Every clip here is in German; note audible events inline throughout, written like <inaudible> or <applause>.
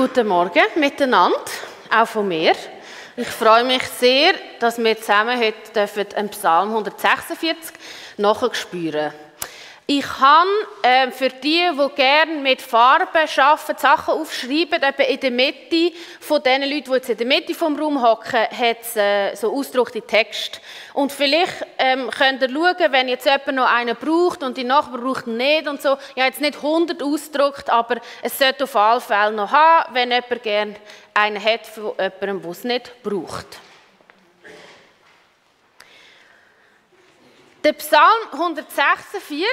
Guten Morgen miteinander, auch von mir. Ich freue mich sehr, dass wir zusammen heute dürfen Psalm 146 nachspüren dürfen. Ich kann äh, für die, die gerne mit Farben arbeiten, Sachen aufschreiben, eben in der Mitte von den Leuten, die jetzt in der Mitte vom Raum hocken, hat es äh, so ausgedruckte Text. Und vielleicht ähm, könnt ihr schauen, wenn jetzt jemand noch einen braucht und die Nachbar braucht nicht und so. Ich habe jetzt nicht 100 ausgedruckt, aber es sollte auf alle Fälle noch haben, wenn jemand gerne einen hat von jemandem, der es nicht braucht. Der Psalm 146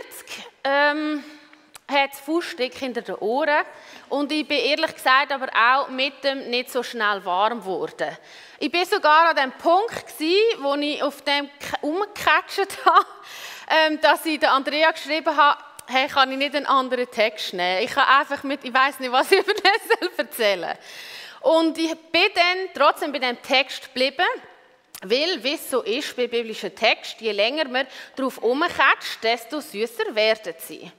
ähm, hat das Fußstück hinter den Ohren und ich bin ehrlich gesagt aber auch mit dem nicht so schnell warm geworden. Ich bin sogar an dem Punkt gewesen, wo ich auf dem umgecatcht <laughs> habe, ähm, dass ich der Andrea geschrieben habe, hey, kann ich nicht einen anderen Text nehmen? Ich kann einfach mit, ich weiß nicht, was <laughs> ich über das erzählen Und ich bin dann trotzdem bei dem Text geblieben weil, wie es so ist bei biblischen Texten, je länger man darauf umkatzt, desto süßer werden sie.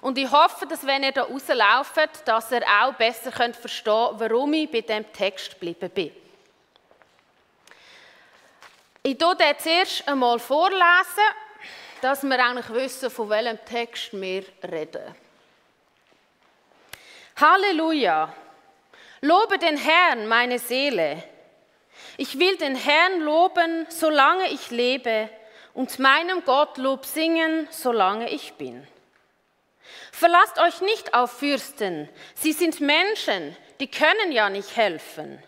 Und ich hoffe, dass wenn ihr da rauslauft, dass ihr auch besser könnt verstehen könnt, warum ich bei diesem Text geblieben bin. Ich lese den zuerst einmal vorlesen, dass wir eigentlich wissen, von welchem Text wir reden. Halleluja! Lobe den Herrn, meine Seele ich will den Herrn loben, solange ich lebe, und meinem Gott Lob singen, solange ich bin. Verlasst euch nicht auf Fürsten, sie sind Menschen, die können ja nicht helfen.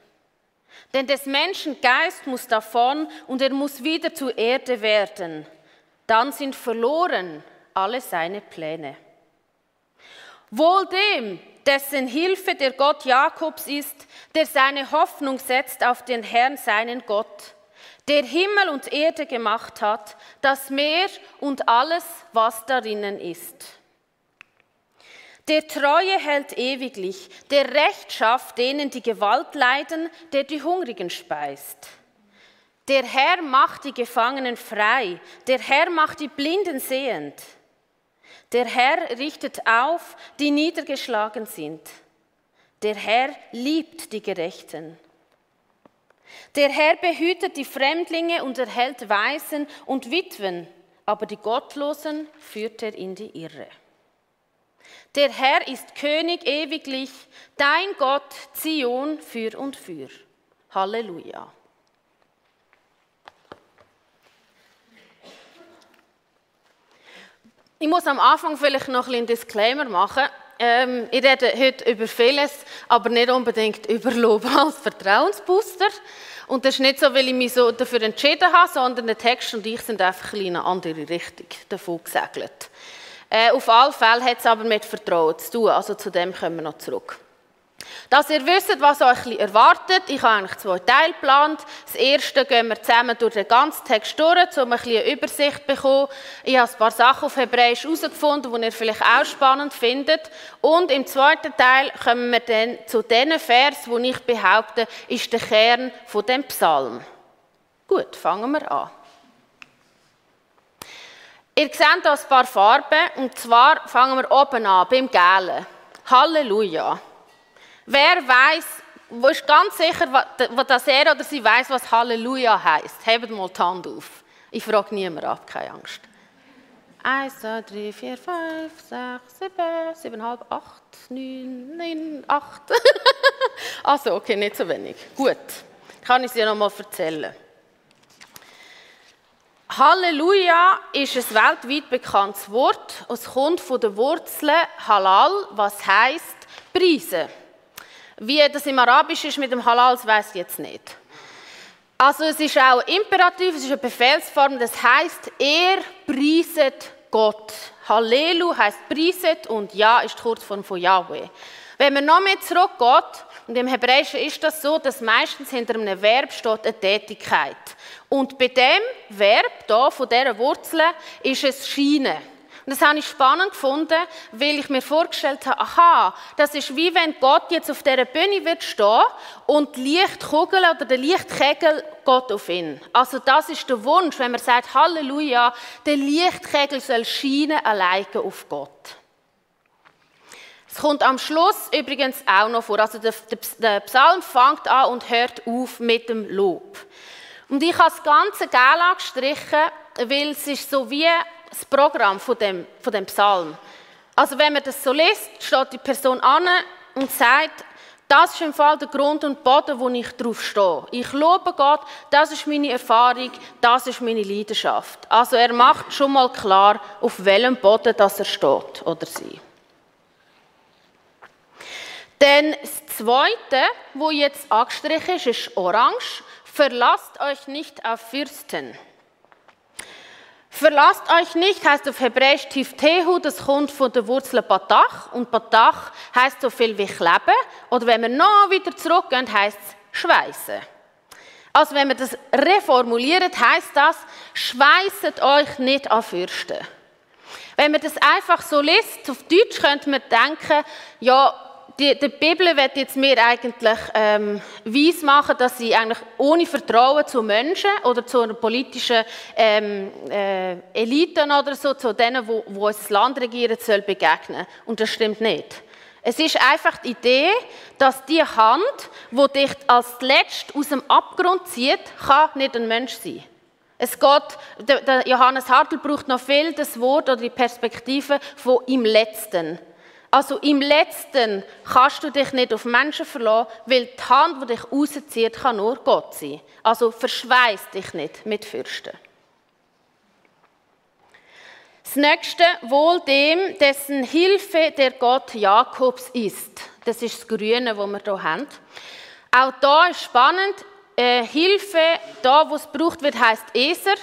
Denn des Menschen Geist muss davon und er muss wieder zur Erde werden. Dann sind verloren alle seine Pläne. Wohl dem, dessen Hilfe der Gott Jakobs ist, der seine Hoffnung setzt auf den Herrn, seinen Gott, der Himmel und Erde gemacht hat, das Meer und alles, was darinnen ist. Der Treue hält ewiglich, der Recht schafft denen, die Gewalt leiden, der die Hungrigen speist. Der Herr macht die Gefangenen frei, der Herr macht die Blinden sehend. Der Herr richtet auf, die niedergeschlagen sind. Der Herr liebt die Gerechten. Der Herr behütet die Fremdlinge und erhält Waisen und Witwen, aber die Gottlosen führt er in die Irre. Der Herr ist König ewiglich, dein Gott Zion für und für. Halleluja. Ich muss am Anfang vielleicht noch ein Disclaimer machen. Ähm, ich rede heute über vieles, aber nicht unbedingt über Lob <laughs> als Vertrauensbooster. Und das ist nicht so, weil ich mich so dafür entschieden habe, sondern der Text und ich sind einfach in eine andere Richtung davon gesegelt. Äh, auf alle Fälle hat es aber mit Vertrauen zu tun, also zu dem kommen wir noch zurück. Dass ihr wisst, was euch erwartet, ich habe eigentlich zwei Teile geplant. Das erste gehen wir zusammen durch den ganzen Text durch, um ein eine Übersicht zu bekommen. Ich habe ein paar Sachen auf Hebräisch herausgefunden, die ihr vielleicht auch spannend findet. Und im zweiten Teil kommen wir dann zu den Vers, wo ich behaupte, ist der Kern von dem Psalm. Gut, fangen wir an. Ihr seht hier ein paar Farben, und zwar fangen wir oben an, beim Gelben. Halleluja. Wer weiß, wo ist ganz sicher, dass er oder sie weiß, was Halleluja heißt? Hebt mal die Hand auf. Ich frage niemand ab, keine Angst. Eins, zwei, drei, vier, fünf, sechs, sieben, siebeneinhalb, acht, neun, neun, acht. <laughs> also, okay, nicht so wenig. Gut, kann ich es dir noch mal erzählen. Halleluja ist ein weltweit bekanntes Wort. Es kommt von der Wurzel Halal, was heißt Preise. Wie das im Arabischen ist mit dem Halal, das weiß ich jetzt nicht. Also es ist auch imperativ, es ist eine Befehlsform, das heißt, er preiset Gott. Hallelu heißt preiset und Ja ist die Kurzform von Yahweh. Wenn man noch mehr zurückgeht, und im Hebräischen ist das so, dass meistens hinter einem Verb steht eine Tätigkeit. Und bei dem Verb hier, von dieser Wurzel, ist es Schiene. Und das habe ich spannend gefunden, weil ich mir vorgestellt habe, aha, das ist wie wenn Gott jetzt auf dieser Bühne wird stehen und die Lichtkugel oder der Lichtkegel geht auf ihn. Also das ist der Wunsch, wenn man sagt, Halleluja, der Lichtkegel soll scheinen alleine auf Gott. Es kommt am Schluss übrigens auch noch vor. Also der, der, Psalm fängt an und hört auf mit dem Lob. Und ich habe das ganze Gel angestrichen, weil es ist so wie das Programm von dem, von dem Psalm. Also wenn man das so liest, steht die Person an und sagt, das ist im Fall der Grund und Boden, wo ich drauf stehe. Ich lobe Gott, das ist meine Erfahrung, das ist meine Leidenschaft. Also er macht schon mal klar, auf welchem Boden das er steht oder sie. Dann das Zweite, wo jetzt angestrichen ist, ist orange. Verlasst euch nicht auf Fürsten. Verlasst euch nicht heißt auf Hebräisch Tiftehu, das kommt von der Wurzel Batach und Batach heißt so viel wie kleben oder wenn wir noch wieder zurückgehen, heißt es schweißen. Also wenn wir das reformuliert, heißt das schweißet euch nicht an Fürsten. Wenn man das einfach so liest, auf Deutsch könnte man denken, ja, die, die Bibel wird jetzt mir eigentlich ähm, weiss machen, dass sie eigentlich ohne Vertrauen zu Menschen oder zu einer politischen ähm, äh, Eliten oder so, zu denen, wo, wo das Land regieren soll, begegnen. Und das stimmt nicht. Es ist einfach die Idee, dass die Hand, wo dich als Letzt aus dem Abgrund zieht, kann nicht ein Mensch sein. Es geht, der Johannes Hartl braucht noch viel das Wort oder die Perspektive von im Letzten. Also im Letzten kannst du dich nicht auf Menschen verlassen, weil die Hand, die dich rauszieht, kann nur Gott sein. Also verschweiß dich nicht mit Fürsten. Das nächste, wohl dem, dessen Hilfe der Gott Jakobs ist. Das ist das Grüne, das wir hier haben. Auch da ist spannend, äh, Hilfe, da wo es gebraucht wird, heißt Eser.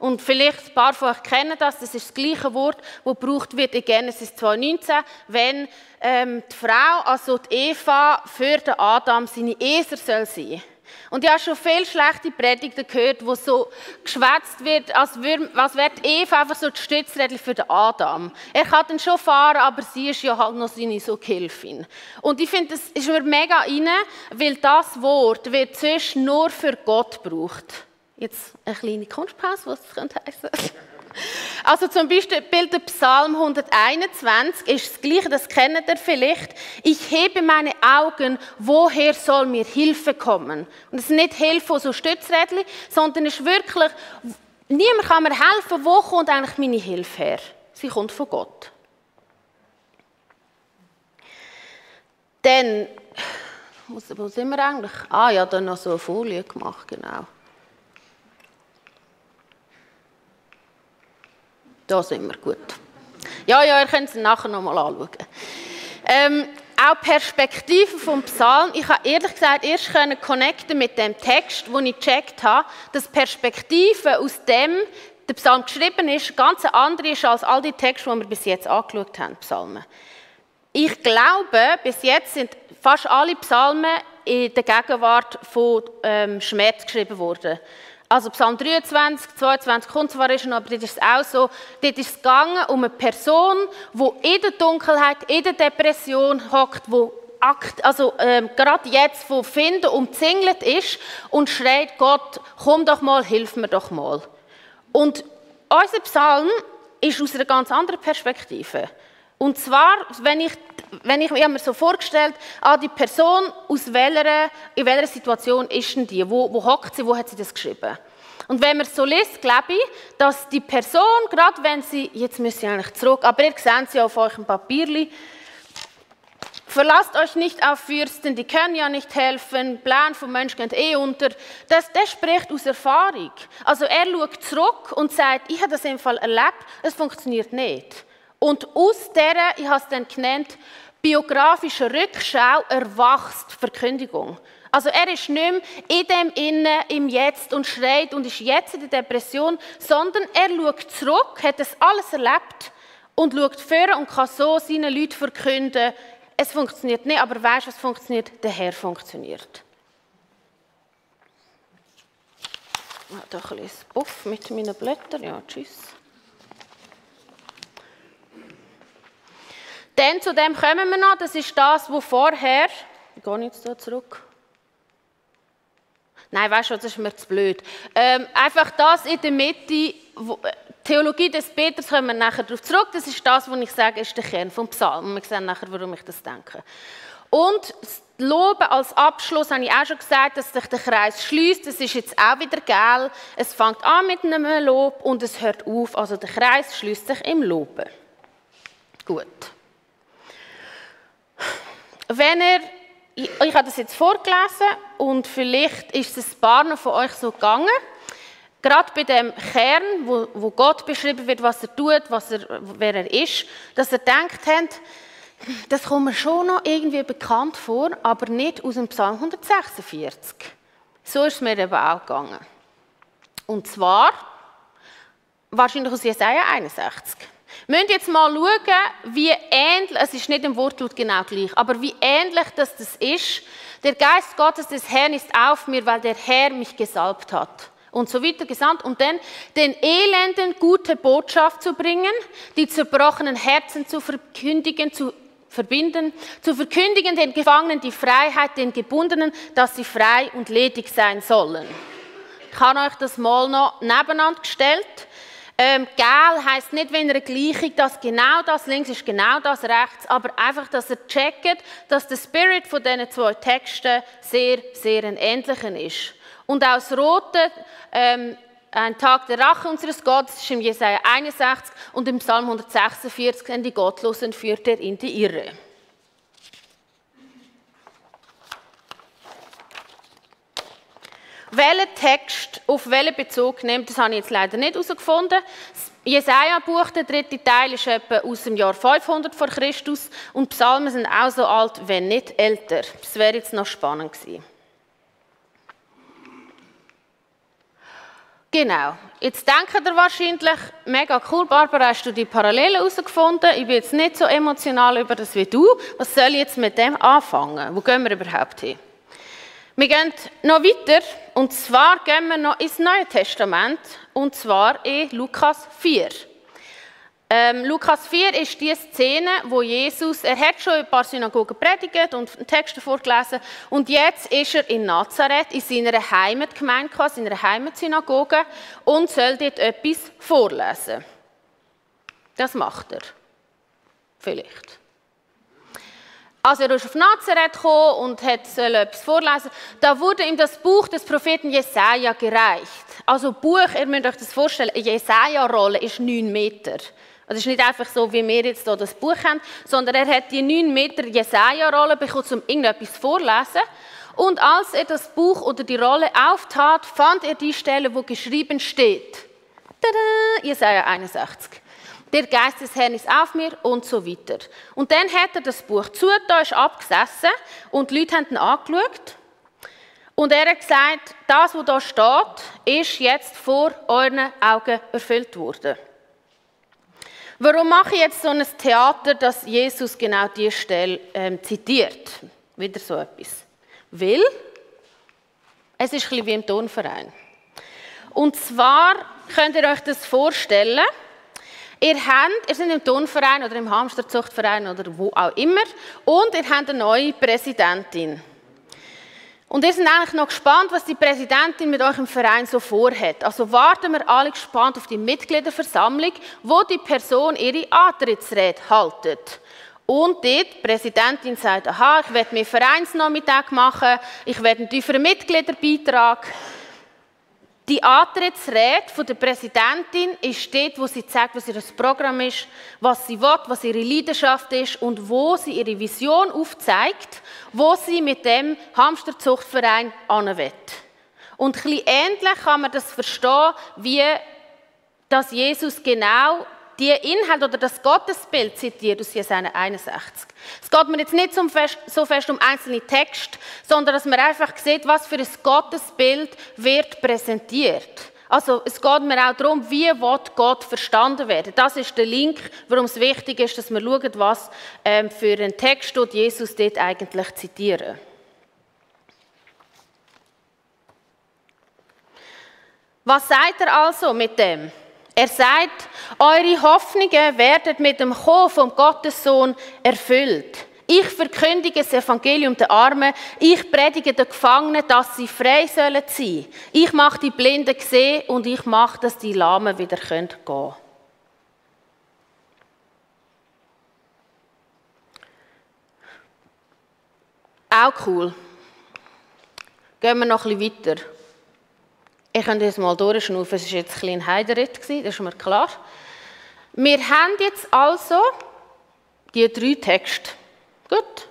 Und vielleicht ein paar von euch kennen das, das ist das gleiche Wort, das gebraucht wird in Genesis 2,19, wenn ähm, die Frau, also die Eva, für den Adam seine Eser soll sein. Und ich habe schon viele schlechte Predigten gehört, wo so geschwätzt wird, als, wäre die Eva einfach so die Stützrädel für den Adam. Er kann dann schon fahren, aber sie ist ja halt noch seine so Gehilfin. Und ich finde, das ist mir mega rein, weil das Wort wird zuerst nur für Gott gebraucht. Jetzt eine kleine Kunstpause, was das könnte heißen. Also zum Beispiel der Psalm 121 ist das Gleiche, das kennt ihr vielleicht. Ich hebe meine Augen, woher soll mir Hilfe kommen? Und es ist nicht Hilfe so Stützrädchen, sondern es ist wirklich, niemand kann mir helfen, wo kommt eigentlich meine Hilfe her? Sie kommt von Gott. Dann, wo sind wir eigentlich? Ah ja, dann noch so eine Folie gemacht, genau. Da sind wir gut. Ja, ja, ihr könnt es nachher nochmal anschauen. Ähm, auch Perspektive vom Psalm. Ich habe ehrlich gesagt erst können connecten mit dem Text, wo ich gecheckt habe, dass Perspektive aus dem der Psalm geschrieben ist, ganz andere ist als all die Texte, die wir bis jetzt angeschaut haben, Psalmen. Ich glaube, bis jetzt sind fast alle Psalmen in der Gegenwart von ähm, Schmerz geschrieben worden. Also Psalm 23, 22 kommt zwar schon, aber dort ist es auch so, dort ist es gegangen um eine Person, die in der Dunkelheit, in der Depression hockt, die also ähm, gerade jetzt von Finden umzingelt ist und schreit Gott, komm doch mal, hilf mir doch mal. Und unser Psalm ist aus einer ganz anderen Perspektive. Und zwar, wenn ich, wenn ich, mir so vorgestellt, ah, die Person, aus welcher, in welcher Situation ist denn die? Wo, wo hockt sie? Wo hat sie das geschrieben? Und wenn man so liest, glaube ich, dass die Person, gerade wenn sie, jetzt müssen sie eigentlich zurück, aber ihr seht sie auf eurem Papierli, Verlasst euch nicht auf Fürsten, die können ja nicht helfen, Plan vom Menschen geht eh unter. Das, das spricht aus Erfahrung. Also er schaut zurück und sagt, ich habe das im Fall erlebt, es funktioniert nicht. Und aus dieser, ich habe es dann genannt, biografischen Rückschau erwachst Verkündigung. Also er ist nicht mehr in dem Innen, im Jetzt und schreit und ist jetzt in der Depression, sondern er schaut zurück, hat das alles erlebt und schaut vor und kann so seinen Leuten verkünden, es funktioniert nicht, aber weißt du, was funktioniert? Der Herr funktioniert. Ich habe da ein bisschen Puff mit meinen Blättern. Ja, tschüss. Dann zu dem kommen wir noch, das ist das, wo vorher, ich gehe jetzt hier zurück. Nein, weißt du, das ist mir zu blöd. Ähm, einfach das in der Mitte, wo, äh, Theologie des Peters kommen wir nachher darauf zurück. Das ist das, was ich sage, ist der Kern vom Psalm. Wir sehen nachher, warum ich das denke. Und das Loben als Abschluss habe ich auch schon gesagt, dass sich der Kreis schließt. Das ist jetzt auch wieder geil. Es fängt an mit einem Lob und es hört auf. Also der Kreis schließt sich im Loben. Gut. Wenn ihr, ich, ich habe das jetzt vorgelesen und vielleicht ist es ein paar von euch so gegangen. Gerade bei dem Kern, wo, wo Gott beschrieben wird, was er tut, was er, wer er ist, dass er denkt habt, das kommt mir schon noch irgendwie bekannt vor, aber nicht aus dem Psalm 146. So ist es mir eben auch gegangen. Und zwar wahrscheinlich aus Jesaja 61. Müssen jetzt mal schauen, wie ähnlich, es ist nicht im Wortlaut genau gleich, aber wie ähnlich das, das ist. Der Geist Gottes des Herrn ist auf mir, weil der Herr mich gesalbt hat. Und so weiter gesandt, um dann den Elenden gute Botschaft zu bringen, die zerbrochenen Herzen zu verkündigen, zu verbinden, zu verkündigen den Gefangenen die Freiheit, den Gebundenen, dass sie frei und ledig sein sollen. Ich habe euch das mal noch nebeneinander gestellt. Ähm, gel heißt nicht, wenn ihr Gleichung, dass genau das links ist, genau das rechts, aber einfach, dass ihr checkt, dass der Spirit von diesen zwei Texten sehr, sehr ein ähnlicher ist. Und auch das Rote, ähm, ein Tag der Rache unseres Gottes ist im Jesaja 61 und im Psalm 146, an die Gottlosen führt er in die Irre. Welchen Text auf welchen Bezug nimmt, das habe ich jetzt leider nicht herausgefunden. Das Jesaja-Buch, der dritte Teil, ist etwa aus dem Jahr 500 vor Christus und Psalmen sind auch so alt, wenn nicht älter. Das wäre jetzt noch spannend gewesen. Genau. Jetzt denkt ihr wahrscheinlich, mega cool, Barbara, hast du die Parallelen herausgefunden? Ich bin jetzt nicht so emotional über das wie du. Was soll ich jetzt mit dem anfangen? Wo gehen wir überhaupt hin? Wir gehen noch weiter, und zwar gehen wir noch ins Neue Testament, und zwar in Lukas 4. Ähm, Lukas 4 ist die Szene, wo Jesus, er hat schon in ein paar Synagogen predigt und Texte vorgelesen und jetzt ist er in Nazareth, in seiner Heimatgemeinde, in seiner Heimatsynagoge und soll dort etwas vorlesen. Das macht er. Vielleicht. Also er auf Nazareth gekommen und etwas vorlesen. Da wurde ihm das Buch des Propheten Jesaja gereicht. Also Buch, ihr müsst euch das vorstellen, eine Jesaja-Rolle ist neun Meter. Also es ist nicht einfach so, wie wir jetzt hier das Buch haben, sondern er hat die 9 Meter Jesaja-Rolle bekommen, um irgendetwas vorlesen. Und als er das Buch oder die Rolle auftat, fand er die Stelle, wo geschrieben steht. Tada, Jesaja 61. Der Geist des Herrn ist auf mir und so weiter. Und dann hat er das Buch zu, da ist abgesessen und die Leute haben ihn angeschaut. Und er hat gesagt, das, was da steht, ist jetzt vor euren Augen erfüllt worden. Warum mache ich jetzt so ein Theater, dass Jesus genau diese Stelle ähm, zitiert? Wieder so etwas. Weil es ist ein bisschen wie im Tonverein. Und zwar könnt ihr euch das vorstellen, ihr, habt, ihr seid im Tonverein oder im Hamsterzuchtverein oder wo auch immer und ihr habt eine neue Präsidentin. Und wir sind eigentlich noch gespannt, was die Präsidentin mit euch im Verein so vorhat. Also warten wir alle gespannt auf die Mitgliederversammlung, wo die Person ihre Antrittsrede haltet. Und dort, die Präsidentin sagt, aha, ich werde mir Vereinsnachmittag machen, ich werde einen tieferen Mitgliederbeitrag die Antrittsrede der Präsidentin ist dort, wo sie zeigt, was ihr Programm ist, was sie will, was ihre Leidenschaft ist und wo sie ihre Vision aufzeigt, wo sie mit dem Hamsterzuchtverein will. Und ein ähnlich kann man das verstehen, wie dass Jesus genau die Inhalt oder das Gottesbild zitiert aus Jesaja 61. Es geht mir jetzt nicht so fest, um einzelne Texte, sondern dass man einfach sieht, was für ein Gottesbild wird präsentiert. Also es geht mir auch darum, wie Gott verstanden werden. Das ist der Link, warum es wichtig ist, dass wir schauen, was ähm, für einen Text dort Jesus dort eigentlich zitieren. Was sagt er also mit dem? Er sagt, eure Hoffnungen werden mit dem Kommen vom Gottessohn erfüllt. Ich verkündige das Evangelium der Armen. Ich predige den Gefangenen, dass sie frei sollen sein. Ich mache die Blinden sehen und ich mache, dass die Lahmen wieder gehen können. Auch cool. Gehen wir noch ein bisschen weiter. Ich könnte jetzt mal durchschnaufen, es war jetzt ein Heideritt, das ist mir klar. Wir haben jetzt also die drei Texte. Gut.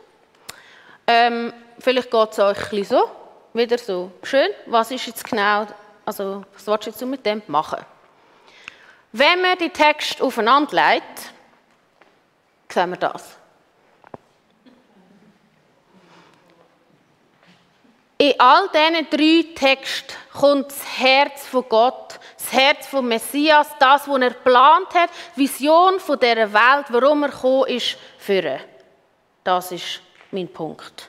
Ähm, vielleicht geht es euch ein so, wieder so. Schön, was ist jetzt genau, also was willst du jetzt mit dem machen? Wenn man die Texte aufeinander legt, sehen wir das. In all diesen drei Texten kommt das Herz von Gott, das Herz von Messias, das, was er geplant hat, Vision von dieser Welt, warum er gekommen ist, führen. Das ist mein Punkt.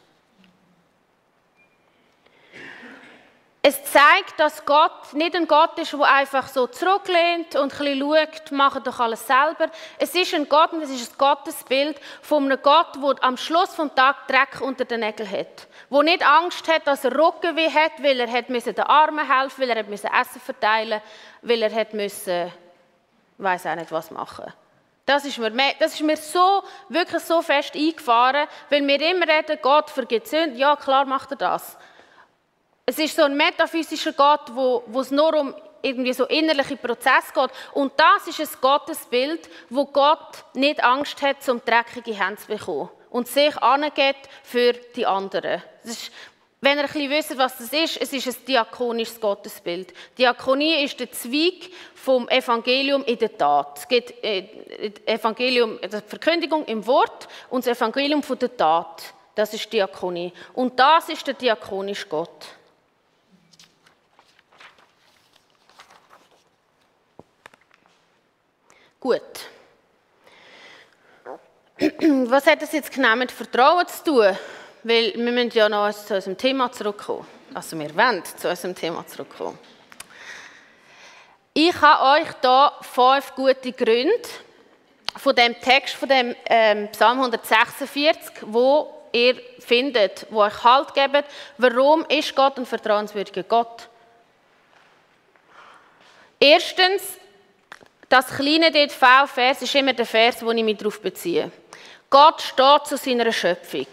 Es zeigt, dass Gott nicht ein Gott ist, der einfach so zurücklehnt und ein bisschen schaut, macht doch alles selber. Es ist ein Gott und es ist ein Gottesbild von einem Gott, der am Schluss des Tages Dreck unter den Nägeln hat. Der nicht Angst hat, dass er Rückenweh hat, weil er hat den Armen helfen weil er hat Essen verteilen weil er hat müssen, weiß auch nicht was machen. Das ist, mir, das ist mir so, wirklich so fest eingefahren, weil wir immer reden, Gott vergibt Sünden. Ja, klar macht er das. Es ist so ein metaphysischer Gott, wo, wo es nur um irgendwie so innerliche Prozesse geht. Und das ist ein Gottesbild, wo Gott nicht Angst hat, zum dreckige Hände zu bekommen und sich angeht für die anderen. Ist, wenn ihr ein bisschen wisst, was das ist, es ist ein diakonisches Gottesbild. Diakonie ist der Zweig vom Evangelium in der Tat. Es gibt äh, Evangelium, die Verkündigung im Wort und das Evangelium von der Tat. Das ist Diakonie. Und das ist der diakonische Gott. Gut. <clears throat> Was hat das jetzt genau mit Vertrauen zu tun? Weil wir müssen ja noch zu unserem Thema zurückkommen. Also wir wollen zu unserem Thema zurückkommen. Ich habe euch hier fünf gute Gründe von dem Text, von dem ähm, Psalm 146, wo ihr findet, wo euch Halt gebt, warum ist Gott ein vertrauenswürdiger Gott? Erstens, das kleine DV-Vers ist immer der Vers, wo ich mich darauf beziehe. Gott steht zu seiner Schöpfung.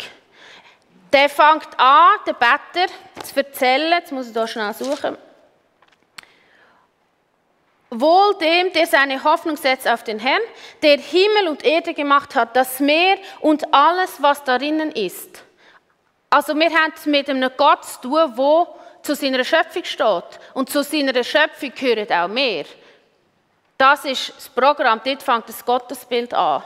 Der fängt an, der Better, zu erzählen, jetzt muss ich hier schnell suchen, Wohl dem, der seine Hoffnung setzt auf den Herrn, der Himmel und Erde gemacht hat, das Meer und alles, was darinnen ist. Also wir haben es mit einem Gott zu tun, der zu seiner Schöpfung steht. Und zu seiner Schöpfung gehört auch mehr. Das ist das Programm, dort fängt das Gottesbild an.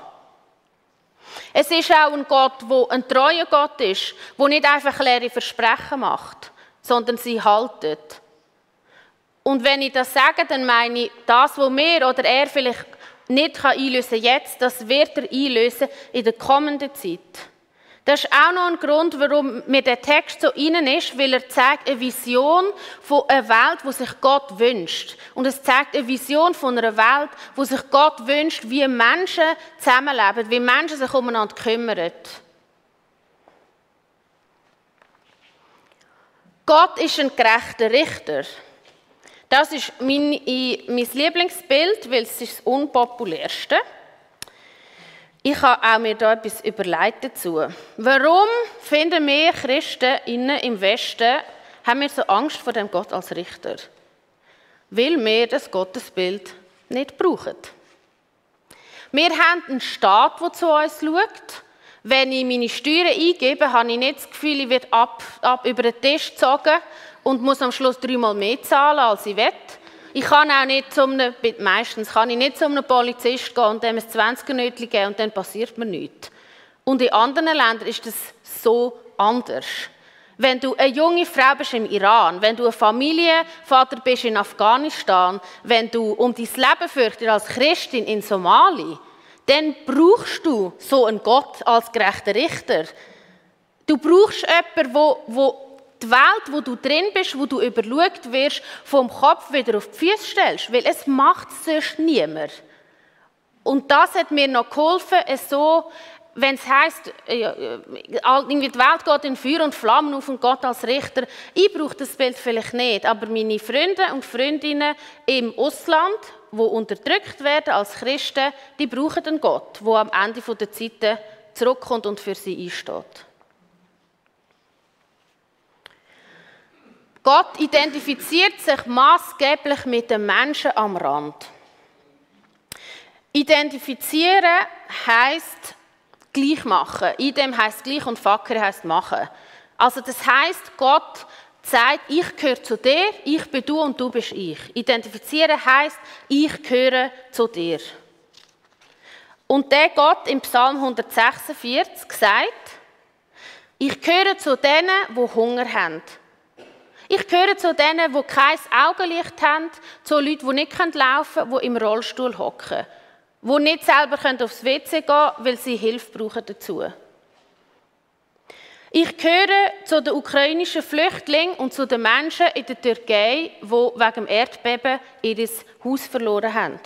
Es ist auch ein Gott, der ein treuer Gott ist, der nicht einfach leere Versprechen macht, sondern sie haltet. Und wenn ich das sage, dann meine ich, das, was wir oder er vielleicht nicht einlösen kann jetzt, das wird er einlösen in der kommenden Zeit. Das ist auch noch ein Grund, warum mir der Text so innen ist, weil er zeigt eine Vision von einer Welt, wo sich Gott wünscht. Und es zeigt eine Vision von einer Welt, wo sich Gott wünscht, wie Menschen zusammenleben, wie Menschen sich umeinander kümmern. Gott ist ein gerechter Richter. Das ist mein, mein Lieblingsbild, weil es ist das unpopulärste ist. Ich habe auch mir da etwas überlegt dazu. Warum finden wir Christen innen im Westen, haben wir so Angst vor dem Gott als Richter? Weil wir das Gottesbild nicht brauchen. Wir haben einen Staat, der zu uns schaut. Wenn ich meine Steuern eingebe, habe ich nicht das Gefühl, ich werde ab, ab über den Tisch gezogen und muss am Schluss dreimal mehr zahlen, als ich will. Ich kann auch nicht zu einem, meistens kann ich nicht zu einem Polizist gehen und dem ein 20 Nötchen geben und dann passiert mir nichts. Und in anderen Ländern ist das so anders. Wenn du eine junge Frau bist im Iran, wenn du ein Familienvater bist in Afghanistan, wenn du um dein Leben fürchtest als Christin in Somali, dann brauchst du so einen Gott als gerechter Richter. Du brauchst jemanden, der die Welt, wo du drin bist, wo du überschaut wirst, vom Kopf wieder auf die Füße stellst, weil es macht sonst niemand. Und das hat mir noch geholfen, es so, wenn es heisst, äh, äh, die Welt geht in Feuer und Flammen auf und Gott als Richter, ich brauche das Bild vielleicht nicht, aber meine Freunde und Freundinnen im Ausland, wo unterdrückt werden als Christen, die brauchen einen Gott, der am Ende der Zeiten zurückkommt und für sie einsteht. Gott identifiziert sich maßgeblich mit den Menschen am Rand. Identifizieren heißt gleich machen. Idem heißt gleich und Facker heißt machen. Also das heißt, Gott sagt, ich gehöre zu dir, ich bin du und du bist ich. Identifizieren heißt, ich gehöre zu dir. Und der Gott im Psalm 146 sagt, ich gehöre zu denen, die Hunger haben. Ich gehöre zu denen, die kein Augenlicht haben, zu Leuten, die nicht laufen können, die im Rollstuhl hocken, die nicht selber aufs WC gehen können, weil sie Hilfe brauchen dazu. Ich gehöre zu den ukrainischen Flüchtlingen und zu den Menschen in der Türkei, die wegen dem Erdbeben ihr Haus verloren haben.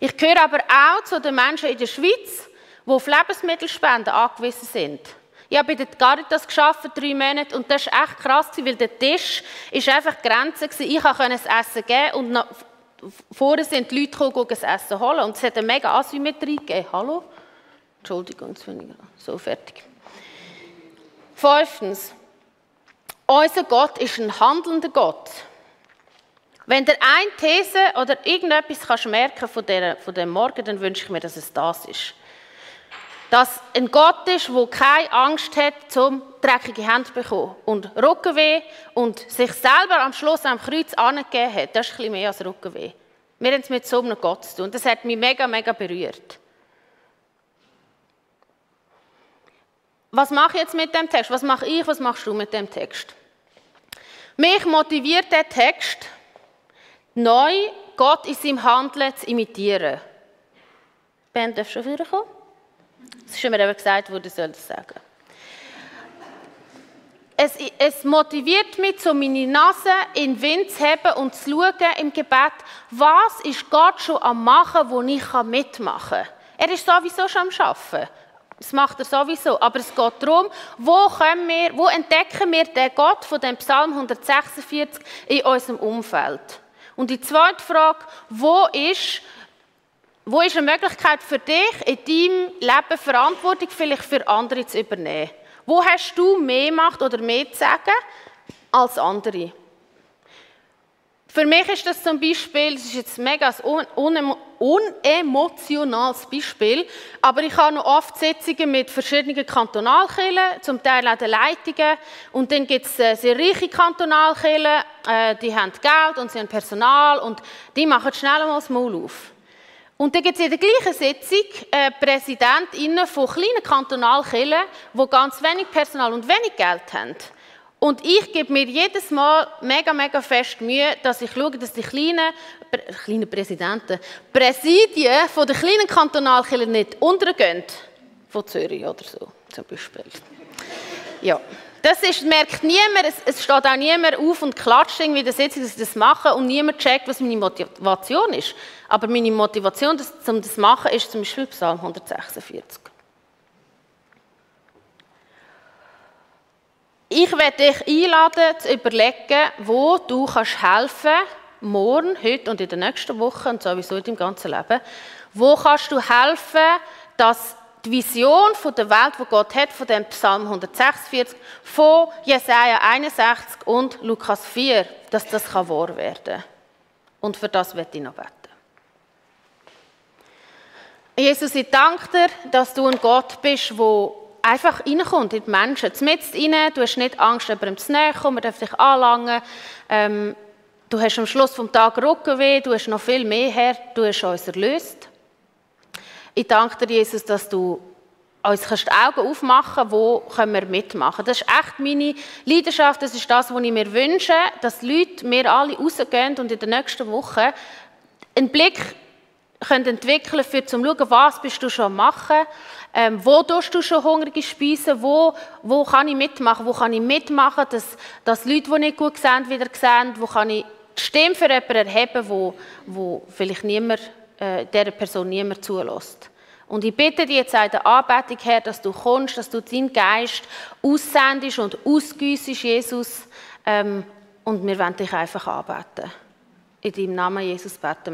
Ich gehöre aber auch zu den Menschen in der Schweiz, die auf Lebensmittelspenden angewiesen sind. Ich habe bei der Caritas geschafft, drei Monate, und das war echt krass, weil der Tisch ist einfach die Grenze war. Ich konnte ein Essen geben und nach, vorne sind die Leute gekommen, das Essen holen. Und es hat eine mega Asymmetrie gegeben. Hallo? Entschuldigung, so fertig. Fünftens. Unser Gott ist ein handelnder Gott. Wenn der eine These oder irgendetwas kannst merken von, der, von dem Morgen, dann wünsche ich mir, dass es das ist dass ein Gott ist, der keine Angst hat, zum dreckige Hände zu bekommen und Rückenweh und sich selber am Schluss am Kreuz angegeben hat. Das ist ein bisschen mehr als Rückenweh. Wir haben es mit so einem Gott zu tun. Das hat mich mega, mega berührt. Was mache ich jetzt mit dem Text? Was mache ich, was machst du mit dem Text? Mich motiviert der Text, neu Gott in seinem Handeln zu imitieren. Ben, darfst du schon wieder kommen? Es ist mir eben gesagt worden, ich soll das sagen. Es, es, motiviert mich, so meine Nase in den Wind zu haben und zu schauen im Gebet, was ist Gott schon am Machen, wo ich mitmachen kann. Er ist sowieso schon am Arbeiten. Das macht er sowieso. Aber es geht darum, wo, wir, wo entdecken wir den Gott von dem Psalm 146 in unserem Umfeld? Und die zweite Frage, wo ist wo ist eine Möglichkeit für dich, in deinem Leben Verantwortung vielleicht für andere zu übernehmen? Wo hast du mehr Macht oder mehr zu sagen als andere? Für mich ist das zum Beispiel, das ist jetzt mega ein un unemotionales Beispiel, aber ich habe noch oft Sitzungen mit verschiedenen Kantonalkirchen, zum Teil auch den Leitungen, und dann gibt es äh, sehr reiche Kantonalkirchen, äh, die haben Geld und sie haben Personal und die machen schnell mal das Maul auf. Und dann gibt es in der gleichen Sitzung Präsidentinnen von kleinen Kantonalkirchen, die ganz wenig Personal und wenig Geld haben. Und ich gebe mir jedes Mal mega, mega fest Mühe, dass ich schaue, dass die kleinen, kleinen Präsidenten, Präsidien von den kleinen Kantonalkirchen nicht untergehen. Von Zürich oder so, zum Beispiel. Ja. Das ist, merkt niemand, es, es, steht auch niemand auf und klatscht irgendwie der Sitzung, dass ich das mache und niemand checkt, was meine Motivation ist. Aber meine Motivation, das, um das zu machen, ist zum Beispiel Psalm 146. Ich werde dich einladen, zu überlegen, wo du kannst helfen morgen, heute und in der nächsten Woche und sowieso in deinem ganzen Leben. Wo kannst du helfen, dass die Vision von der Welt, die Gott hat, von dem Psalm 146, von Jesaja 61 und Lukas 4, dass das wahr werden kann. Und für das wird ich noch beten. Jesus, ich danke dir, dass du ein Gott bist, der einfach reinkommt in die Menschen. Mit rein, du hast nicht Angst, jemandem zu näher kommen, man darf dich anlangen. Ähm, du hast am Schluss des Tages Rückenweh, du hast noch viel mehr her, du hast uns erlöst. Ich danke dir, Jesus, dass du uns die Augen aufmachen kannst, wo können wir mitmachen. Das ist echt meine Leidenschaft, das ist das, was ich mir wünsche, dass die Leute, wir alle rausgehen und in der nächsten Woche einen Blick können entwickeln für zu schauen, was bist du schon machen, ähm, wo tust du schon hungrige Speisen, wo, wo kann ich mitmachen, wo kann ich mitmachen, dass, dass Leute, die nicht gut sehen, wieder sehen, wo kann ich die Stimme für jemanden erheben, wo, wo vielleicht niemand äh, dieser Person niemand zulässt. Und ich bitte dich jetzt in der Anbetung, Herr, dass du kommst, dass du deinen Geist aussendest und ausgüssest, Jesus. Ähm, und wir wollen dich einfach anbeten. In deinem Namen, Jesus, beten wir.